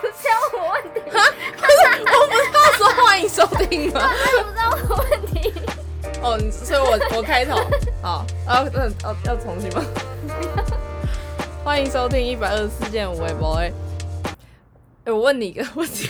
不是要我问题，我不是要说欢迎收听吗？那不知道我问题。哦，你所以我我开头好，要要要要重新吗？欢迎收听一百二十四件五微博哎，哎，我问你一个问题，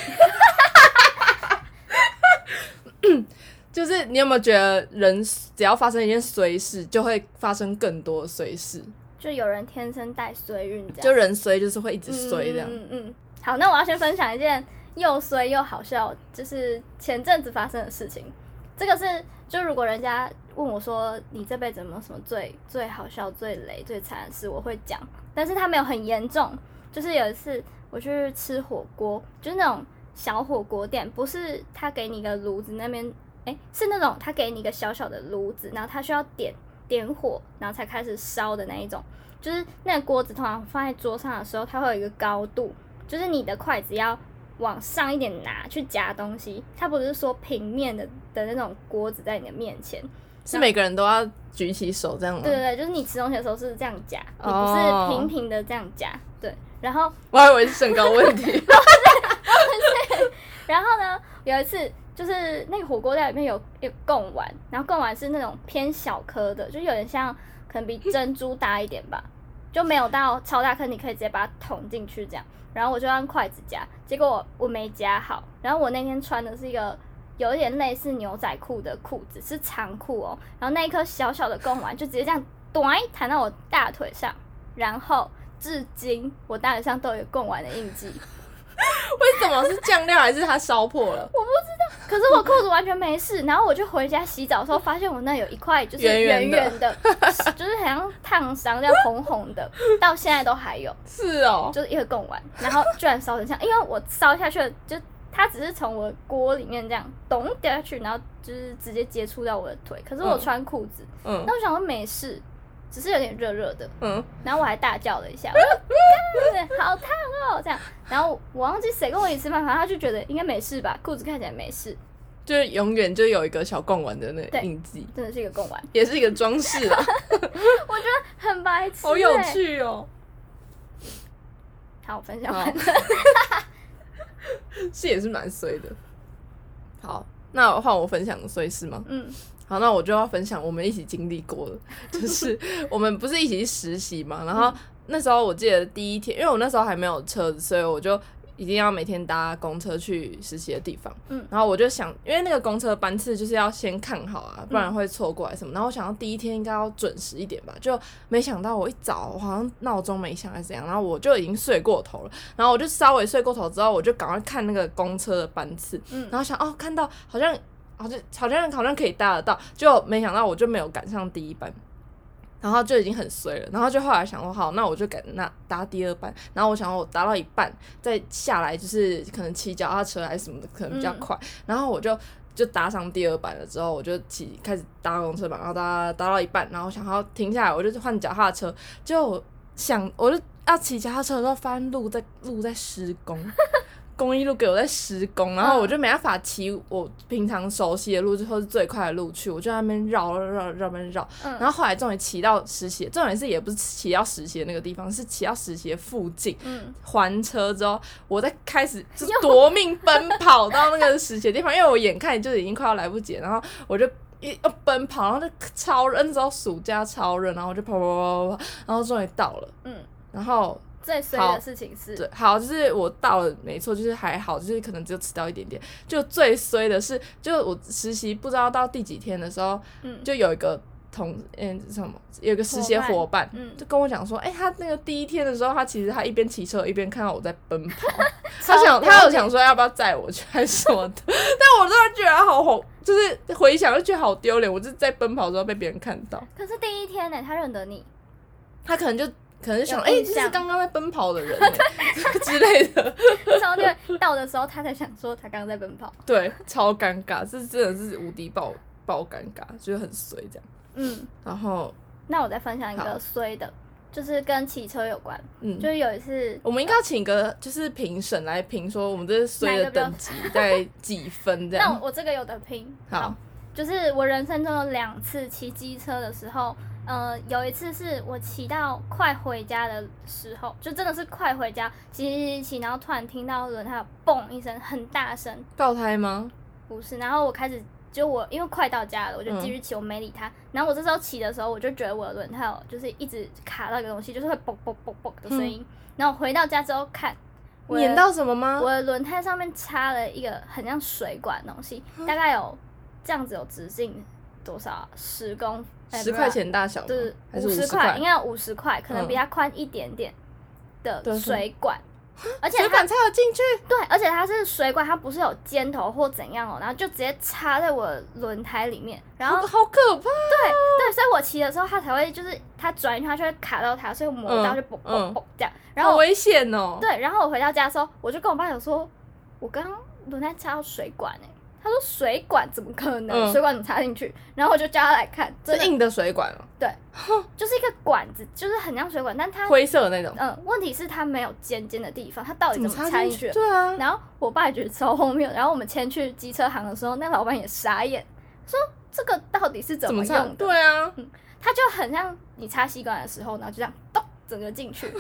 就是你有没有觉得人只要发生一件衰事，就会发生更多的衰事？就有人天生带衰运，这样就人衰就是会一直衰这样。嗯嗯嗯。好，那我要先分享一件又衰又好笑，就是前阵子发生的事情。这个是，就如果人家问我说你这辈子有没有什么最最好笑、最雷、最惨的事，我会讲。但是他没有很严重，就是有一次我去吃火锅，就是那种小火锅店，不是他给你一个炉子那边，哎，是那种他给你一个小小的炉子，然后他需要点点火，然后才开始烧的那一种。就是那个锅子通常放在桌上的时候，它会有一个高度，就是你的筷子要往上一点拿去夹东西，它不是说平面的的那种锅子在你的面前，是每个人都要举起手这样吗？对对对，就是你吃东西的时候是这样夹，你不哦是平平的这样夹，对。然后我还以为是身高问题。然后呢，有一次就是那个火锅料里面有有贡丸，然后贡丸是那种偏小颗的，就有点像可能比珍珠大一点吧，就没有到超大颗，你可以直接把它捅进去这样。然后我就用筷子夹，结果我我没夹好，然后我那天穿的是一个有一点类似牛仔裤的裤子，是长裤哦。然后那一颗小小的贡丸就直接这样咚弹到我大腿上，然后至今我大腿上都有贡丸的印记。为什么是酱料还是它烧破了？可是我裤子完全没事，然后我就回家洗澡的时候，发现我那有一块就是圆圆圆的 就是好像烫伤，这样红红的，到现在都还有，是哦，就是一个贡丸，然后居然烧成这样，因为我烧下去了，就它只是从我的锅里面这样咚掉下去，然后就是直接接触到我的腿，可是我嗯。穿裤子，嗯。那我想说没事，只是有点热热的，嗯，然后我还大叫了一下，我说 干好烫哦，这样，然后我忘记谁跟我一起吃饭，反正他就觉得应该没事吧，裤子看起来没事，就是永远就有一个小贡丸的那个印记，真的是一个贡丸，也是一个装饰啊，我觉得，很白痴、好有欸。趣哦。好，我分享完了。是也是蛮衰的。好，那换我分享衰事吗？嗯好，那我就要分享我们一起经历过的，就是我们不是一起去实习嘛，然后那时候我记得第一天，因为我那时候还没有车子，所以我就一定要每天搭公车去实习的地方。嗯然后我就想，因为那个公车班次就是要先看好啊，不然会错过来什么。然后我想到第一天应该要准时一点吧，就没想到我一早我好像闹钟没响还是怎样，然后我就已经睡过头了。然后我就稍微睡过头之后，我就赶快看那个公车的班次，嗯然后想哦，看到好像好像好像好像可以搭得到，就没想到我就没有赶上第一班，然后就已经很衰了。然后就后来想说，好，那我就赶那搭第二班。然后我想说我搭到一半再下来，就是可能骑脚踏车还是什么的，可能比较快。然后我就。就搭上第二班了之后，我就骑开始搭公车嘛，然后搭搭到一半，然后想要停下来，我就换脚踏车，就我想我就要骑脚踏车的时候，发现路在路在施工，公益路给我在施工，然后我就没办法骑我平常熟悉的路，或是最快的路去，我就在那边绕绕绕绕边绕，嗯。然后后来终于骑到实习，重点是也不是骑到实习的那个地方，是骑到实习的附近，嗯，还车之后，我在开始就是夺命奔跑到那个实习的地方，因为我眼看就已经快要来不及了，然后我就一要奔跑，然后就超热，那时候暑假超热，然后我就跑跑跑跑跑，然后终于到了，嗯，然后最衰的事情是，对，好，就是我到了，没错，就是还好，就是可能只有迟到一点点。就最衰的是，就我实习不知道到第几天的时候，嗯，就有一个同嗯什么，有个实习伙伴，嗯。就跟我讲说，哎、他那个第一天的时候，他其实他一边骑车一边看到我在奔跑，他想他有想说要不要载我去还是什么的，但我真的觉得好好，就是回想就觉得好丢脸，我就是在奔跑的时候被别人看到，可是第一天呢，他认得你，他可能就。可能想，哎、有印象这是刚刚在奔跑的人、欸 之类的，然后就到的时候，他才想说他刚刚在奔跑。对，超尴尬，这真的是无敌爆爆尴尬，就是很衰这样。嗯，然后，那我再分享一个衰的，就是跟骑车有关，嗯，就是有一次，我们应该要请个就是评审来评说我们这衰的等级 在几分这样。那我我这个有的拼，好，就是我人生中有两次骑机车的时候，呃，有一次是我骑到快回家的时候，就真的是快回家，骑骑骑骑，然后突然听到轮胎有嘣一声，很大声，爆胎吗？不是，然后我开始就我因为快到家了，我就继续骑，我没理他。然后我这时候骑的时候，我就觉得我的轮胎有就是一直卡到一个东西，就是会嘣嘣嘣嘣的声音。然后回到家之后看，我的碾到什么吗？我的轮胎上面插了一个很像水管的东西，大概有这样子有直径多少啊？十公十块钱大小是五十块应该有五十块，可能比它宽一点点的水管，而且它水管插了进去，对，而且它是水管，它不是有尖头或怎样哦，然后就直接插在我轮胎里面，然后好好可怕。对对，所以我骑的时候它才会就是它转一圈它就会卡到它，所以我磨到就嘣嘣嗯。嘣这样，然后好危险哦！对，然后我回到家的时候，我就跟我爸讲说，我刚刚轮胎插到水管哎、他说水管怎么可能？嗯水管怎么插进去？然后我就叫他来看，真的是硬的水管哦，对，就是一个管子，就是很像水管，但它灰色的那种，嗯，问题是它没有尖尖的地方，它到底怎么插插进去的？对啊，然后我爸也觉得超荒谬，然后我们牵去机车行的时候，那老板也傻眼，说这个到底是怎怎么插？用的？对啊，它就很像你插吸管的时候，然后就这样咚整个进去。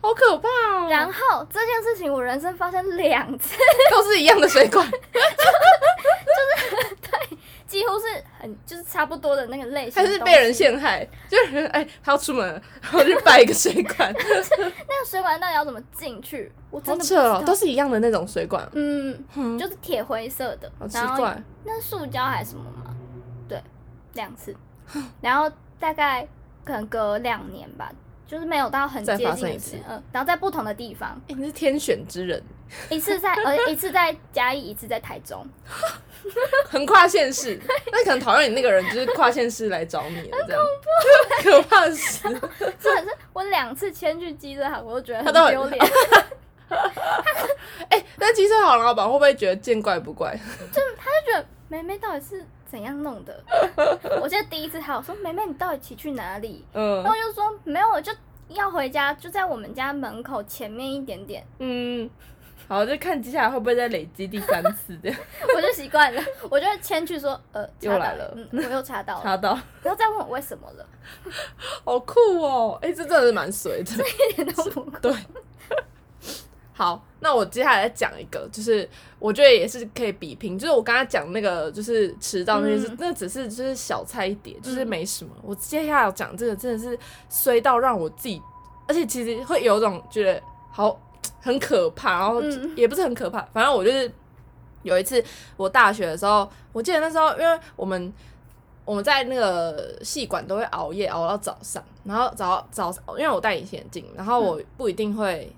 好可怕哦！然后这件事情我人生发生两次，都是一样的水管，就是对几乎是很就是差不多的那个类型。还是被人？陷害？就是哎，他要出门了，然后就摆一个水管，那个水管到底要怎么进去？我真好扯哦，都是一样的那种水管，嗯，嗯，就是铁灰色的，好奇怪。那是塑胶还是什么吗？对，两次，然后大概可能隔两年吧，就是没有到很再接近一次的时间嗯，然后在不同的地方，哎，你是天选之人，一次在呃一次在嘉义，一次在台中，很跨县市，那可能讨厌你那个人就是跨县市来找你了，这样。可怕死。真的是我两次迁去机车行，我都觉得很丢脸。哎，那机车行老板会不会觉得见怪不怪？就他就觉得梅梅到底是怎样弄的？我记得第一次还有说梅梅你到底骑去哪里？嗯然后就说没有，我就要回家，就在我们家门口前面一点点，嗯，好，就看接下来会不会再累积第三次这样 我就习惯了，我就会牵去说呃又来了嗯，我又查到 了，查到，不要再问我为什么了，好酷哦！哎，这真的是蛮水的。一点都不酷。对，好，那我接下来再讲一个，就是我觉得也是可以比拼，就是我刚才讲那个就是迟到那件事，嗯那只是就是小菜一碟，就是没什么。我接下来要讲这个真的是衰到让我自己，而且其实会有种觉得好很可怕，然后嗯也不是很可怕，反正我就是有一次我大学的时候，我记得那时候因为我们。我们在那个戏馆都会熬夜熬到早上，然后早早，因为我戴隐形眼镜，然后我不一定会，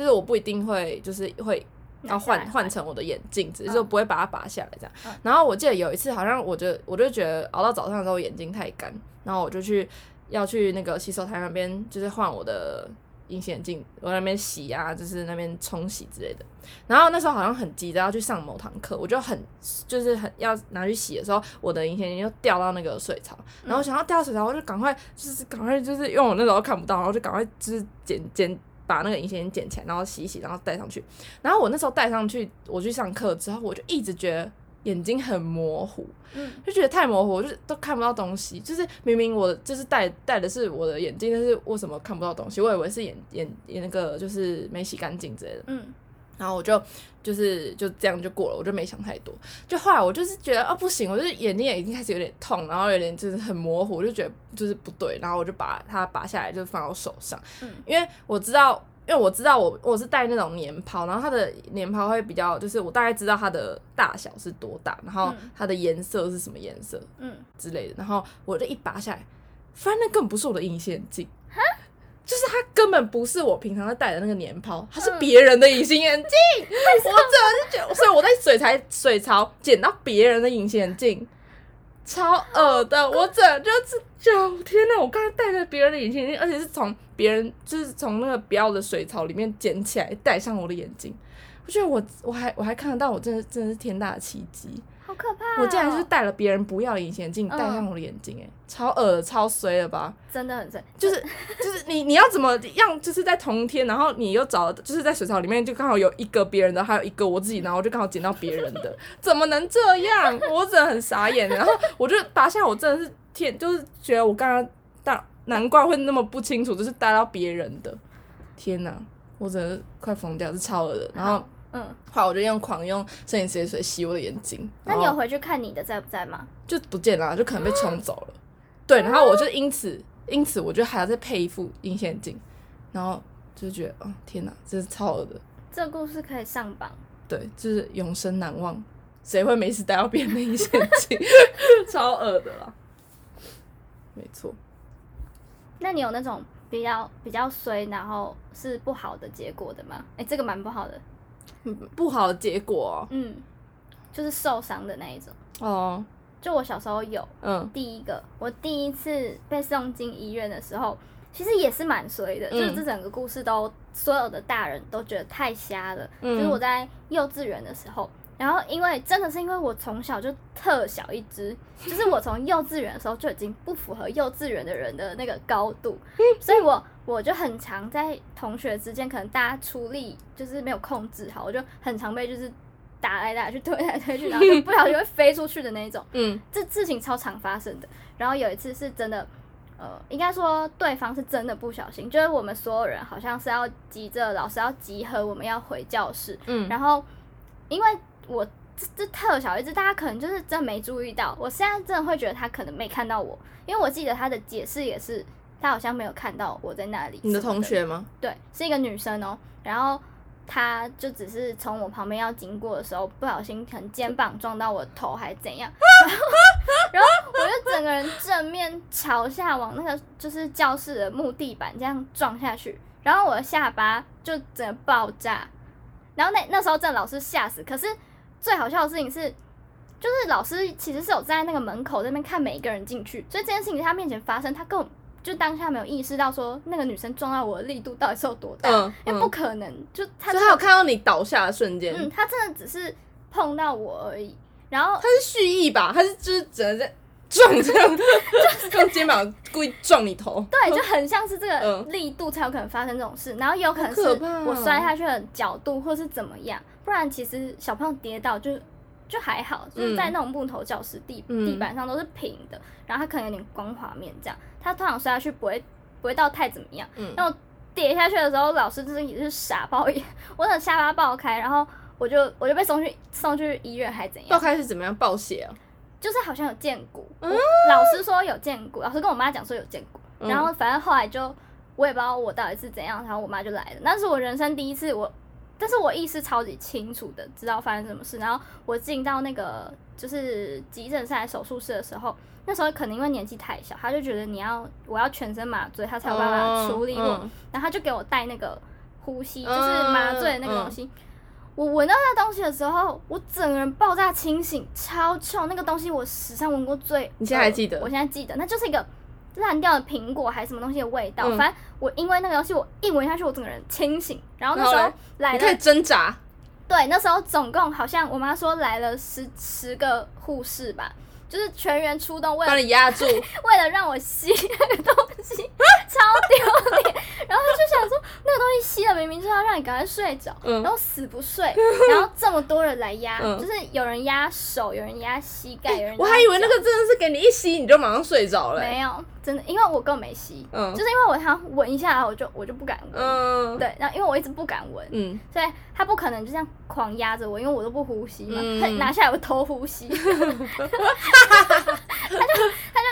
就是我不一定会，就是会要换换成我的眼镜，只是嗯就不会把它拔下来这样。嗯然后我记得有一次，好像我就我就觉得熬到早上的时候眼睛太干，然后我就去要去那个洗手台那边，就是换我的隐形眼镜，我那边洗啊，就是那边冲洗之类的。然后那时候好像很急着要去上某堂课，我就很就是很要拿去洗的时候，我的隐形眼镜就掉到那个水槽，然后想要掉水槽，我就赶快就是赶快就是因为我那时候看不到，然后就赶快就是捡捡把那个隐形眼镜捡起来，然后洗一洗，然后戴上去。然后我那时候戴上去，我去上课之后，我就一直觉得眼睛很模糊，嗯就觉得太模糊，我就都看不到东西。就是明明我就是戴戴的是我的眼镜，但是为什么看不到东西？我以为是眼眼眼那个就是没洗干净之类的。嗯然后我就就是就这样就过了，我就没想太多。就后来我就是觉得啊不行，我就是眼睛也已经开始有点痛，然后有点就是很模糊，我就觉得就是不对，然后我就把它拔下来，就放到我手上，嗯因为我知道。因为我知道我我是戴那种年抛，然后它的年抛会比较，就是我大概知道它的大小是多大，然后嗯它的颜色是什么颜色嗯，之类的，然后我就一拔下来，发现那根本不是我的隐形眼镜，就是它根本不是我平常在戴的那个年抛，它是嗯别人的隐形眼镜。我真的就觉得，所以我在水台水槽捡到别人的隐形眼镜，超恶的。我整就是就天哪！我刚才戴着别人的隐形眼镜，而且是从别人就是从那个不要的水槽里面捡起来戴上我的眼镜。我觉得我我还我还看得到，我真的真的是天大的奇迹。好好可怕、哦！我竟然是戴了别人不要的隐形眼镜，嗯戴上我的眼睛、哎、超恶的，超衰了吧？真的很衰，就是就是你你要怎么样，就是在同一天，然后你又找就是在水槽里面就刚好有一个别人的，还有一个我自己，然后我就刚好捡到别人的，怎么能这样？我真的很傻眼。然后我就当下我真的是天，就是觉得我刚刚大难怪会那么不清楚，就是戴到别人的，天哪！我真的快疯掉，是超恶的。然后嗯，后来我就用狂用摄影水水洗我的眼睛，那你有回去看你的在不在吗？就不见了，就可能被冲走了。对，然后我就因此因此我就还要再配一副隐形眼镜，然后就觉得哦天哪，这是超恶的，这个故事可以上榜。对，就是永生难忘。谁会没事戴到别人的隐形眼镜？超恶的啦。没错，那你有那种比较比较衰，然后是不好的结果的吗？哎、这个蛮不好的，嗯不好的结果嗯，就是受伤的那一种。哦。哦就我小时候有嗯第一个，我第一次被送进医院的时候，其实也是蛮衰的，嗯就是这整个故事都所有的大人都觉得太瞎了。嗯就是我在幼稚园的时候，然后因为真的是因为我从小就特小一只，就是我从幼稚园的时候就已经不符合幼稚园的人的那个高度，所以我我就很常在同学之间，可能大家出力就是没有控制好，我就很常被就是打来打去、推来推去，然后就不小心会飞出去的那一种。嗯这事情超常发生的。然后有一次是真的，呃，应该说对方是真的不小心，就是我们所有人好像是要急着老师要集合，我们要回教室，嗯，然后因为我这这特小一只，大家可能就是真没注意到，我现在真的会觉得他可能没看到我，因为我记得他的解释也是他好像没有看到我在那里。你的同学吗？对，是一个女生哦，然后她就只是从我旁边要经过的时候，不小心可能肩膀撞到我头还怎样，然 后然后我就整个人正面朝下往那个就是教室的木地板这样撞下去，然后我的下巴就整个爆炸，然后那那时候真的老师吓死，可是最好笑的事情是。就是老师其实是有站在那个门口那边看每一个人进去，所以这件事情在他面前发生，他根本就当下没有意识到说那个女生撞到我的力度到底是有多大，嗯因为不可能，就他所以他有看到你倒下的瞬间，嗯，他真的只是碰到我而已，然后他是蓄意吧？他是就是只能在撞这样，用肩膀故意撞你头。对，就很像是这个嗯。力度才有可能发生这种事，然后也有可能是我摔下去的角度或是怎么样，不然其实小朋友跌倒就就还好，就是在那种木头教室地、嗯地板上都是平的，然后它可能有点光滑面这样，它通常摔下去不会不会到太怎么样，嗯然后跌下去的时候，老师就是也是傻爆眼，我的下巴爆开，然后我就我就被送去送去医院还怎样爆，开是怎么样？爆血啊？就是好像有见骨，我老师说有见骨，老师跟我妈讲说有见骨，嗯然后反正后来就我也不知道我到底是怎样，然后我妈就来了，那是我人生第一次我。但是我意识超级清楚的，知道发生什么事。然后我进到那个就是急诊室、手术室的时候，那时候可能因为年纪太小，他就觉得你要我要全身麻醉，他才有办法处理我。嗯然后他就给我带那个呼吸，嗯就是麻醉的那个东西。我闻到那东西的时候，我整个人爆炸清醒，超臭。那个东西我史上闻过最……你现在还记得我现在记得，那就是一个烂掉的苹果还是什么东西的味道。嗯反正我因为那个东西，我一闻下去，我整个人清醒。然后那时候然后嘞来你可以了，挣扎，对，那时候总共好像我妈说来了十十个护士吧，就是全员出动，为了压住，为了让我吸那个东西，超丢脸。东西吸了，明明就是要让你赶快睡着，嗯。然后死不睡，然后这么多人来压，嗯。就是有人压手，有人压膝盖，有人我压还以为那个真的是给你一吸你就马上睡着了、欸。没有，真的，因为我根本没吸，嗯。就是因为我想闻一下，我就我就不敢闻。嗯，，对，然后因为我一直不敢闻，嗯，所以他不可能就这样狂压着我，因为我都不呼吸嘛，嗯。他拿下来我偷呼吸，他就他就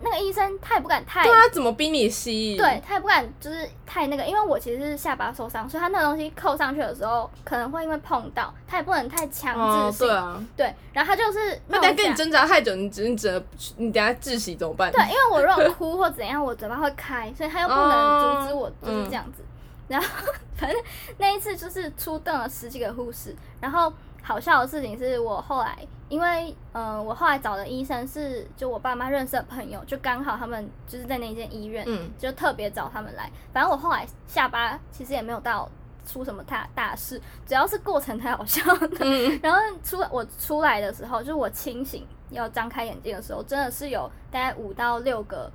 那个医生他也不敢太对啊，怎么逼你吸？对，他也不敢就是太那个，因为我其实是下巴受伤，所以他那个东西扣上去的时候，可能会因为碰到，他也不能太强哦制，性。对啊。对然后他就是那等下跟你挣扎太久，你只你只能你等下窒息怎么办？对，因为我如果哭或怎样，我嘴巴会开，所以他又不能阻止我，就是这样子。然后反正那一次就是出动了十几个护士，然后好笑的事情是我后来，因为嗯、呃我后来找的医生是就我爸妈认识的朋友，就刚好他们就是在那间医院，嗯就特别找他们来。反正我后来下巴其实也没有到出什么大大事，主要是过程太好笑的。嗯，然后出我出来的时候，就是我清醒要张开眼睛的时候，真的是有大概五到六个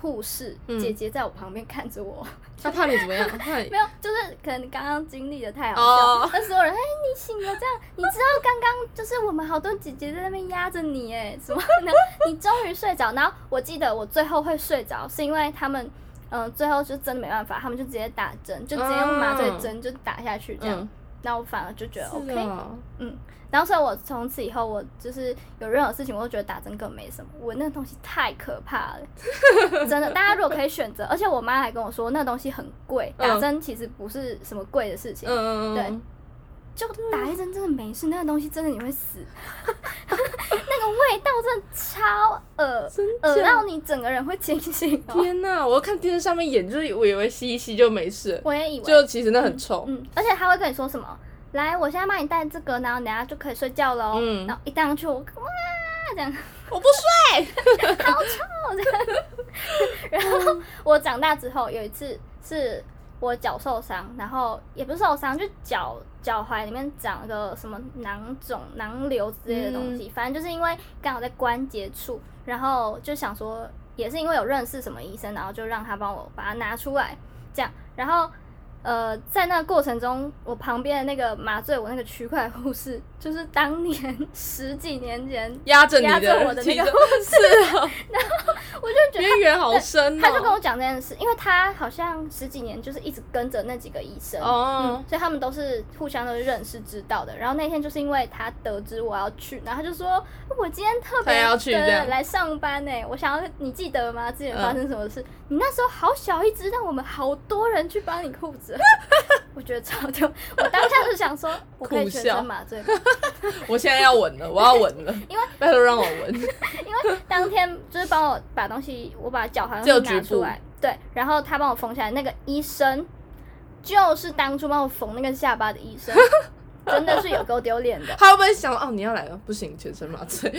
护士、嗯姐姐在我旁边看着我。她怕你怎么样？怕你没有，就是可能刚刚经历的太好哦笑，那、所有人哎、你醒了这样，你知道刚刚就是我们好多姐姐在那边压着你哎，什么？呢 你终于睡着，然后我记得我最后会睡着，是因为他们嗯、呃最后就真的没办法，他们就直接打针，就直接用麻醉针就打下去这样，嗯然后我反而就觉得是 OK，啊嗯，然后所以我从此以后，我就是有任何事情，我都觉得打针更没什么。我那个东西太可怕了，真的。大家如果可以选择，而且我妈还跟我说，那个东西很贵，打嗯针其实不是什么贵的事情，对。就打一针真的没事，那个东西真的你会死，那 个味道真的超恶，恶到你整个人会清醒、哦。天哪！我看电视上面演，就是我以为吸一吸就没事，我也以为，就其实那很臭。嗯，而且他会跟你说什么？来，我现在帮你戴这个，然后等下就可以睡觉喽。嗯然后一戴上去，我哇这样。我不睡。好臭然后我长大之后有一次是我脚受伤，然后也不是受伤，就脚脚踝里面长了个什么囊肿、囊瘤之类的东西，反正就是因为刚好在关节处，然后就想说也是因为有认识什么医生，然后就让他帮我把它拿出来，这样，然后。呃，在那过程中，我旁边的那个麻醉我那个区块护士，就是当年十几年前压着你压着我的那个护士，然后，我就觉得渊源好深哦。他就跟我讲这件事，因为他好像十几年就是一直跟着那几个医生，哦嗯，所以他们都是互相都认识知道的。然后那天就是因为他得知我要去，然后他就说我今天特别他要去对来上班呢，我想要你记得吗？之前嗯发生什么事？你那时候好小一只，让我们好多人去帮你护着，我觉得超丢。我当下是想说，我可以全身麻醉吗？我现在要稳了，我要稳了，因为拜托让我稳。因为当天就是帮我把东西，我把脚好像只有是拿出来，对，然后他帮我缝起来，那个医生就是当初帮我缝那个下巴的医生，真的是有够丢脸的。他会不会想哦，你要来了？不行，全身麻醉，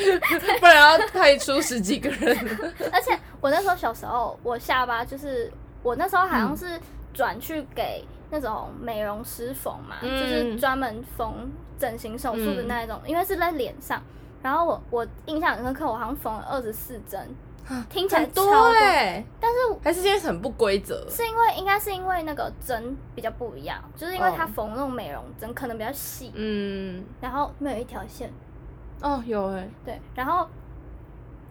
不然要派出十几个人。而且我那时候小时候，我下巴就是我那时候好像是转去给那种美容师缝嘛，嗯。就是专门缝整形手术的那一种，因为是在脸上。然后我我印象很深刻，我好像缝了二十四针，听起来很多但是还是今天很不规则。是因为应该是因为那个针比较不一样，就是因为它哦缝那种美容针可能比较细，嗯，然后没有一条线，哦，有哎，对，然后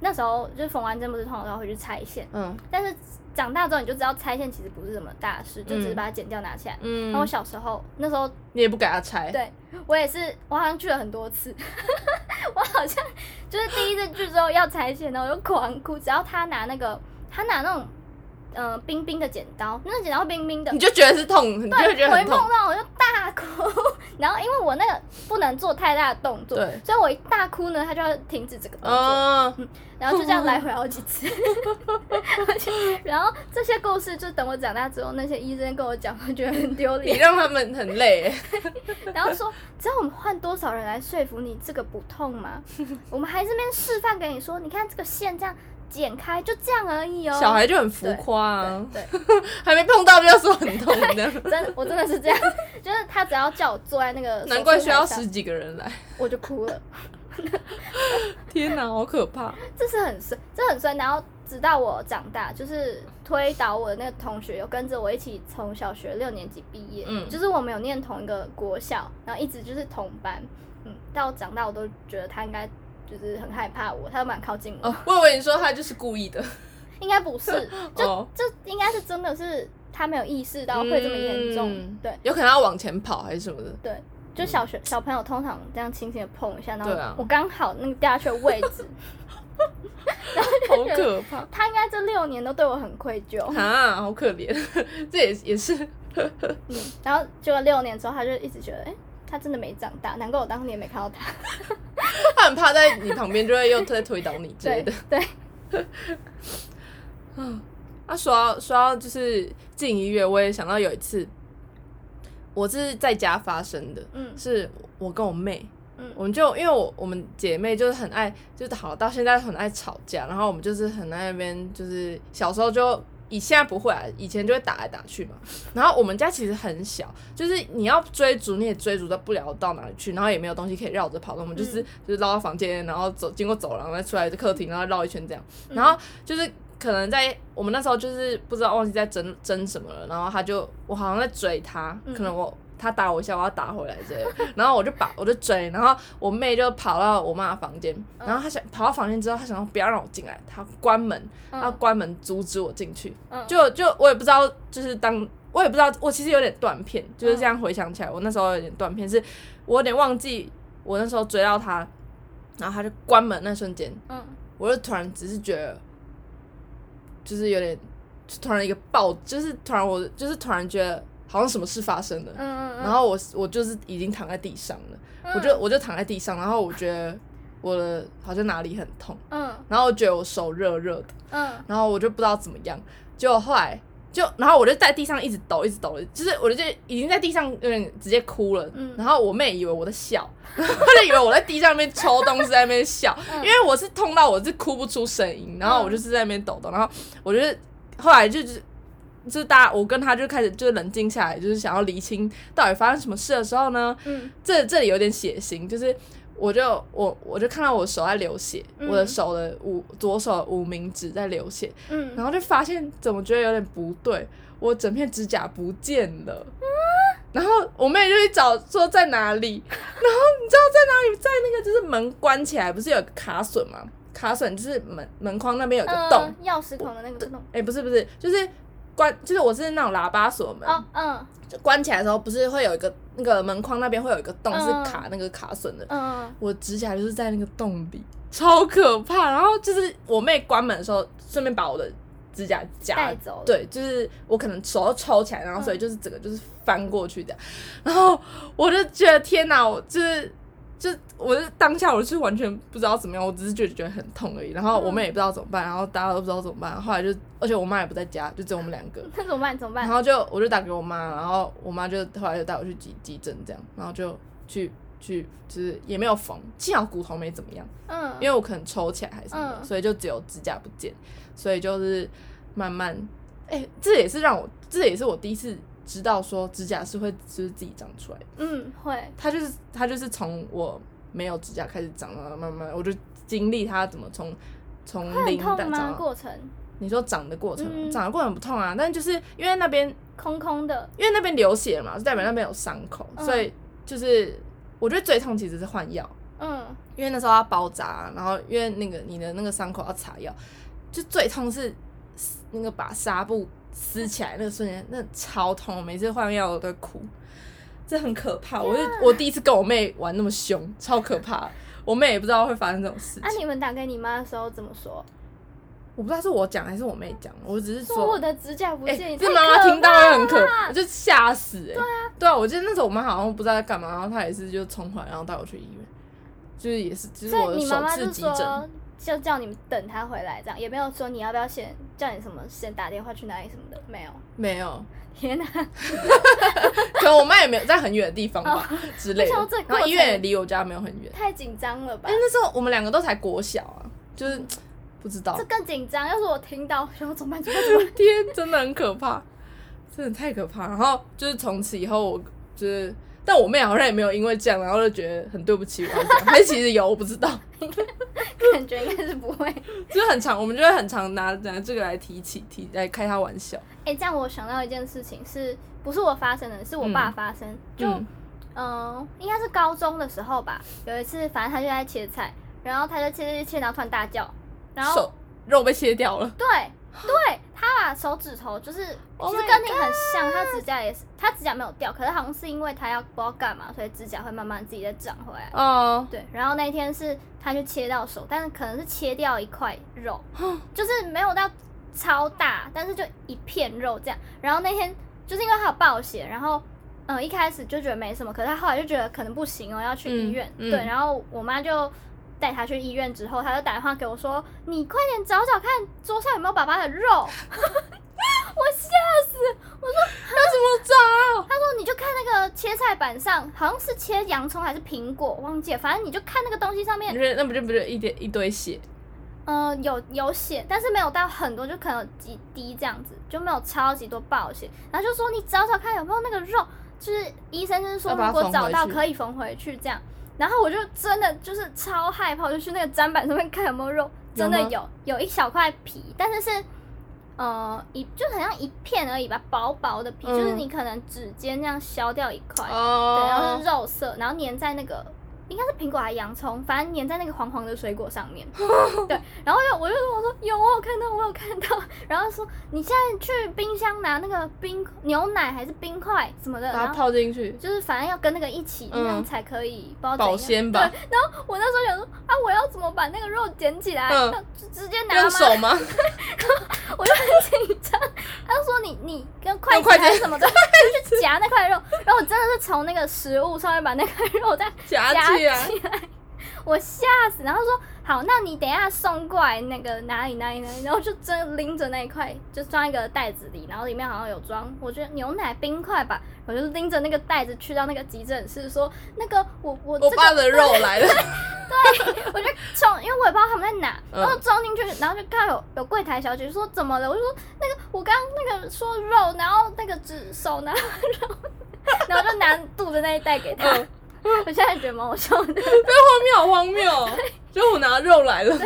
那时候就是缝完针不是通常都要回去拆线，嗯。但是长大之后你就知道拆线其实不是什么大事，就只是把它剪掉拿起来。然后我嗯，小时候那时候，你也不给他拆，对我也是，我好像去了很多次，我好像就是第一次去之后要拆线，然后我就狂哭，只要他拿那个他拿那种呃冰冰的剪刀，那个剪刀冰冰的你，就觉得是痛，你就会觉得我一很痛。梦到我就大哭，然后因为我那个不能做太大的动作，对所以我一大哭呢，他就要停止这个动作，嗯，然后就这样来回好几次。然后这些故事，就等我长大之后，那些医生跟我讲，我觉得很丢脸你，让他们很累欸。然后说，只要我们换多少人来说服你，这个不痛吗？我们还这边示范给你说，你看这个线这样剪开，就这样而已哦。小孩就很浮夸啊，对，还没碰到就要说很痛的，真的，我真的是这样，就是他只要叫我坐在那个，难怪需要十，几个人来。我就哭了。天哪，好可怕！这是很酸，这很酸。然后直到我长大，就是推倒我的那个同学有跟着我一起从小学六年级毕业，嗯就是我们有念同一个国校，然后一直就是同班，嗯，到我长大我都觉得他应该就是很害怕我，他都蛮靠近我，哦，我以为你说他就是故意的。应该不是，就、哦这应该是真的是他没有意识到会这么严重，嗯对有可能要往前跑还是什么的。对。就小学小朋友通常这样轻轻的碰一下，然后我刚好那个掉下去的位置，然后好可怕他应该这六年都对我很愧疚。啊！好可怜，这也也是嗯，然后结果六年之后，他就一直觉得，哎、他真的没长大，难怪我当年没看到他。他很怕在你旁边就会又在推倒你之类的。对，啊，说到说到就是进医院，我也想到有一次，我是在家发生的，嗯是我跟我妹，嗯我们就因为我我们姐妹就是很爱，就是好到现在很爱吵架，然后我们就是很爱那边，就是小时候就以现在不会啊，以前就会打来打去嘛。然后我们家其实很小，就是你要追逐你也追逐到不了到哪里去，然后也没有东西可以绕着跑，我们就是、就是绕到房间，然后走经过走廊，再出来客厅，然后绕一圈这样。然后就是可能在我们那时候就是不知道忘记在争争什么了，然后他就我好像在追他，可能我。他打我一下，我要打回来之类的，然后我就把我就追，然后我妹就跑到我妈的房间，然后她想跑到房间之后，她想要不要让我进来，她关门，她嗯关门阻止我进去，嗯。就就我也不知道，就是当我也不知道，我其实有点断片，就是这样回想起来，我那时候有点断片，是我有点忘记我那时候追到她，然后她就关门那瞬间，嗯。我就突然只是觉得，就是有点就突然一个爆，就是突然我就是突然觉得好像什么事发生了，嗯嗯，然后我我就是已经躺在地上了，嗯。我就我就躺在地上，然后我觉得我的好像哪里很痛，嗯。然后我觉得我手热热的。嗯。然后我就不知道怎么样，结果后来就，然后我就在地上一直抖，一直抖，就是我就已经在地上有点直接哭了。嗯。然后我妹以为我在笑，她就以为我在地上面抽东西在那边笑，嗯。因为我是痛到我是哭不出声音，然后我就是在那边抖抖，然后我就是后来就是。就是大家，我跟他就开始就是冷静下来，就是想要厘清到底发生什么事的时候呢，嗯这这里有点血腥，就是我就我我就看到我手在流血，嗯我的手的五左手的无名指在流血，嗯，然后就发现怎么觉得有点不对，我整片指甲不见了。嗯然后我妹就去找说在哪里，然后你知道在哪里，在那个就是门关起来，不是有个卡榫吗？卡榫就是门门框那边有个洞，嗯钥匙孔的那个洞。哎、不是不是，就是关，就是我是那种喇叭锁门，哦嗯就关起来的时候不是会有一个那个门框那边会有一个洞、嗯是卡那个卡榫的，嗯我指甲就是在那个洞里，超可怕。然后就是我妹关门的时候，顺便把我的指甲夹带走了对，就是我可能手要抽起来，然后嗯所以就是整个就是翻过去这样。然后我就觉得天哪，我就是。就我是当下我是完全不知道怎么样，我只是觉得觉得很痛而已。然后我妹也不知道怎么办，然后大家都不知道怎么办。后来就，而且我妈也不在家，就只有我们两个。那怎么办？怎么办？然后就我就打给我妈，然后我妈就后来就带我去急急诊这样，然后就去去就是也没有缝，幸好骨头没怎么样，嗯，因为我可能抽起来还是什么的，嗯所以就只有指甲不见，所以就是慢慢，哎、这也是让我这也是我第一次知道说指甲是会就是自己长出来的，嗯会，它就是它就是从我没有指甲开始长，然后慢慢我就经历它怎么从从零长到，过程？你说长的过程，嗯。长的过程不痛啊，但就是因为那边空空的，因为那边流血嘛，就代表那边有伤口，嗯。所以就是我觉得最痛其实是换药，嗯。因为那时候要包扎，然后因为那个你的那个伤口要擦药，就最痛是那个把纱布撕起来那个瞬间，那超痛，我每次换药我都会哭，这很可怕。我就我第一次跟我妹玩那么凶，超可怕。我妹也不知道会发生这种事啊，情，你们打给你妈的时候怎么说？我不知道是我讲还是我妹讲，我只是说说我的指甲不哎、见，你这太妈妈听到会很可怕怕，就吓死哎、对啊，对啊，我记得那时候我妈好像不知道在干嘛，然后她也是就冲回来，然后带我去医院，就是也是，就是我的首你妈妈就次急诊说，，就叫你们等他回来，这样也没有说你要不要先叫你什么先打电话去哪里什么的，没有。没有，天哪，可能我妈也没有在很远的地方吧、之类的然后医院也离我家没有很远，太紧张了吧因为？那时候我们两个都才国小啊，就是不知道这，更紧张。要是我听到，然后怎么办？怎么办？天，真的很可怕，真的太可怕。然后就是从此以后，我就是，但我妹好像也没有因为这样，然后就觉得很对不起我这样，还是其实有，我不知道。感觉应该是不会。就是很常，我们就会很常拿拿这个来提起提来开他玩笑。哎、这样我想到一件事情是，不是我发生的，是我爸发生。就嗯嗯、应该是高中的时候吧。有一次，反正他就在切菜，然后他就切切切，然后突然大叫，然后手肉被切掉了，对 对，他把手指头就是其 Oh 实跟你很像，他指甲也是，他指甲没有掉，可是好像是因为他要不知道干嘛，所以指甲会慢慢自己再长回来。哦，对，然后那天是他就切到手，但是可能是切掉一块肉，就是没有到超大，但是就一片肉这样。然后那天就是因为他有暴血，然后嗯、呃一开始就觉得没什么，可是他后来就觉得可能不行哦，要去医院。嗯嗯对，然后我妈就带他去医院之后，他就打电话给我说：“你快点找找看桌上有没有爸爸的肉。”我吓死！我说要怎么找？他说你就看那个切菜板上，好像是切洋葱还是苹果，忘记了，反正你就看那个东西上面不是那不就不是一点一堆血？呃，有有血，但是没有到很多，就可能有几滴这样子，就没有超级多爆血。然后就说你找找看有没有那个肉，就是医生就是说如果找到可以缝回去这样。然后我就真的就是超害怕，我就去那个砧板上面看有没有肉，真的有有，有一小块皮，但是是呃一就很像一片而已吧，薄薄的皮，就是嗯。你可能指尖这样削掉一块，哦，对，然后是肉色，然后粘在那个应该是苹果还是洋葱，反正粘在那个黄黄的水果上面。对，然后又我就跟我说有，我有看到，我有看到。然后说你现在去冰箱拿那个冰牛奶还是冰块什么的，把它泡进去，就是反正要跟那个一起，嗯那样才可以不知道怎样保鲜吧对，然后我那时候想说啊，我要怎么把那个肉捡起来？嗯那就直接拿吗？用手吗？我就很紧张。他就说你你跟筷子用筷子还是什么的，就去夹那块肉。然后我真的是从那个食物上面把那块肉再夹夹 我吓死。然后说好，那你等一下送过来那个哪里哪里哪里，然后就真拎着那一块，就装一个袋子里，然后里面好像有装，我觉得牛奶冰块吧，我就拎着那个袋子去到那个急诊室，说那个我我这个我爸的肉来了 对，我就冲，因为我也不知道他们在哪，嗯然后装进去，然后就看到有有柜台小姐说怎么了，我就说那个我刚刚那个说肉，然后那个只手拿肉，然后就拿肚子那一袋给他。嗯 我现在觉得蛮好笑的，这画面好荒谬哦，就我拿肉来了，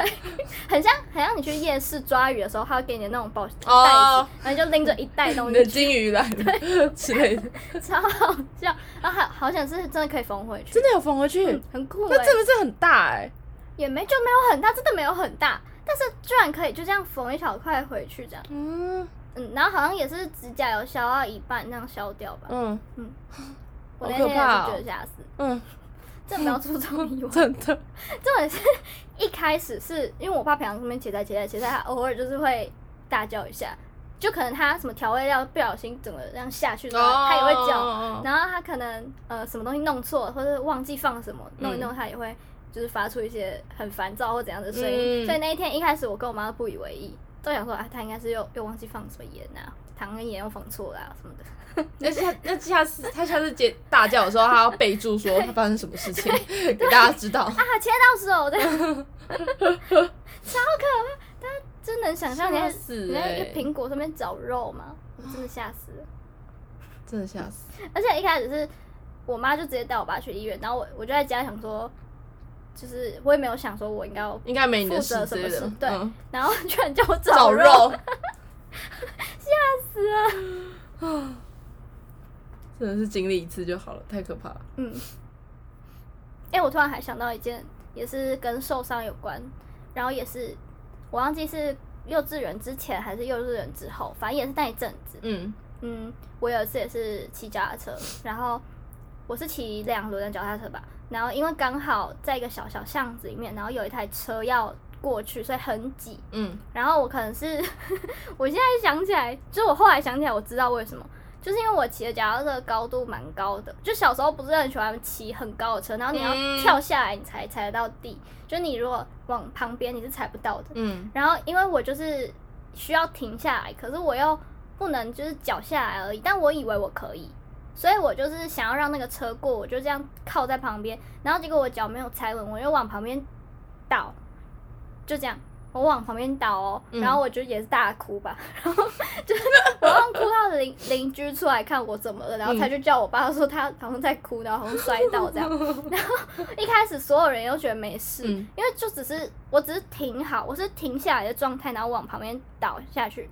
很像很像你去夜市抓鱼的时候，他会给你那种包袋子，哦。然后就拎着一袋东你的西，金鱼来了之类的，超好笑。然后好好像是真的可以缝回去。真，的有缝回去？嗯，很酷那哎、真的是很大哎，也没就没有很大，真的没有很大，但是居然可以就这样缝一小块回去这样。嗯。嗯，然后好像也是指甲有削到一半，那样削掉吧。嗯。嗯我那天也是觉得吓死，嗯，这没有出这么意外。真的，重点是一开始是因为我爸平常这边切菜切菜切菜，他偶尔就是会大叫一下，就可能他什么调味料不小心整个这样下去然后，他也会叫。哦然后他可能呃什么东西弄错，或者忘记放什么，弄一弄他也会就是发出一些很烦躁或怎样的声音。嗯所以那一天一开始我跟我妈都不以为意，都想说啊他应该是又又忘记放什么盐啊，糖跟盐又放错了、啊、什么的。那下那下次他下次接大叫的时候，他要备注说他发生什么事情，给大家知道。啊，切到手的，超可怕！大家真能想象你在吓死你在一欸个苹果上面找肉吗？我真的吓死了。真的吓死！而且一开始是我妈就直接带我爸去医院，然后我我就在家想说，就是我也没有想说我应该要，应该没你的负事什么事。对嗯然后居然叫我找找肉，吓死了。真的是经历一次就好了，太可怕了。嗯，哎、我突然还想到一件，也是跟受伤有关，然后也是我忘记是幼稚园之前还是幼稚园之后，反正也是那一阵子。嗯嗯，我有一次也是骑脚踏车，然后我是骑两轮的脚踏车吧，然后因为刚好在一个小小巷子里面，然后有一台车要过去，所以很挤。嗯然后我可能是，我现在想起来，就是我后来想起来，我知道为什么，就是因为我骑的脚踏车高度蛮高的，就小时候不是很喜欢骑很高的车，然后你要嗯跳下来你才踩得到地，就你如果往旁边你是踩不到的。嗯然后因为我就是需要停下来，可是我又不能就是脚下来而已，但我以为我可以，所以我就是想要让那个车过，我就这样靠在旁边，然后结果我脚没有踩稳，我又往旁边倒，就这样。我往旁边倒哦，嗯然后我就也是大哭吧，然后就是我让哭到邻邻居出来看我怎么了，然后他就叫我爸说他好像在哭，然后好像摔倒这样，然后一开始所有人都觉得没事，嗯因为就只是我只是停好，我是停下来的状态，然后往旁边倒下去，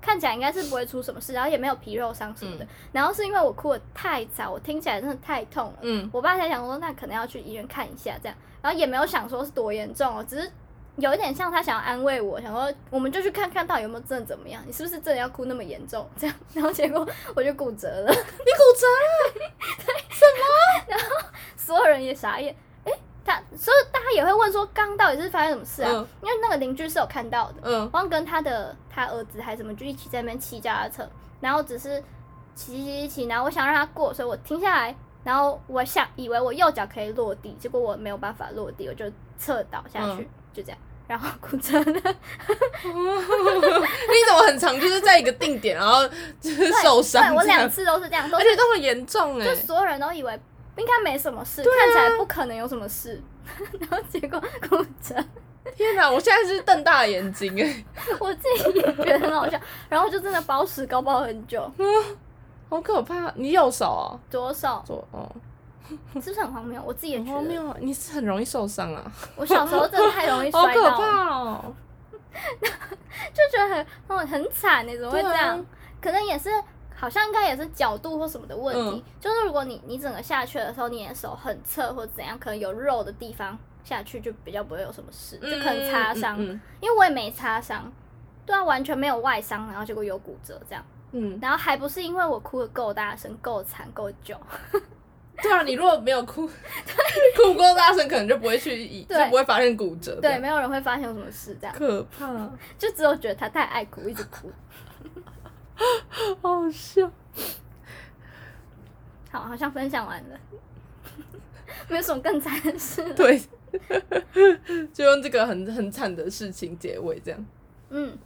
看起来应该是不会出什么事，然后也没有皮肉伤什么的。然后是因为我哭的太早，我听起来真的太痛了，嗯我爸才想说那可能要去医院看一下这样，然后也没有想说是多严重哦，只是。有一点像他想要安慰我，想说我们就去看看到底有没有真的怎么样，你是不是真的要哭那么严重？这样，然后结果我就骨折了，你骨折了？什么？然后所有人也傻眼。诶，他所以大家也会问说，刚刚到底是发生什么事啊？嗯因为那个邻居是有看到的，嗯然后跟他的他儿子还什么就一起在那边骑脚踏车，然后只是骑骑骑骑，然后我想让他过，所以我停下来，然后我想以为我右脚可以落地，结果我没有办法落地，我就侧倒下去，嗯就这样，然后骨折了。你怎么很常就是在一个定点，然后就是受伤对我两次都是这样，都而且都很严重哎就。所有人都以为应该没什么事，啊看起来不可能有什么事，然后结果骨折。天哪！我现在是瞪大眼睛哎，我自己也觉得很好笑，然后就真的包石膏包很久，嗯好可怕！你右手啊，左手左哦，是不是很荒谬？我自己也很觉得，荒谬啊！你是很容易受伤啊，我小时候真的太容易 摔到了，怕哦！就觉得很哦很惨你，怎么会这样？啊可能也是。好像应该也是角度或什么的问题，嗯就是如果你你整个下去的时候，你的手很侧或怎样，可能有肉的地方下去就比较不会有什么事，就可能擦伤。嗯嗯因为我也没擦伤，对啊，完全没有外伤，然后结果有骨折这样，嗯，然后还不是因为我哭的够大声、够惨、够久，对啊，你如果没有哭，哭够大声，可能就不会去以，就不会发现骨折。对，，没有人会发现有什么事，这样可怕，就只有觉得他太爱哭，一直哭。好笑。好，好像分享完了，没有什么更惨的事了。对，就用这个很很惨的事情结尾，这样。嗯，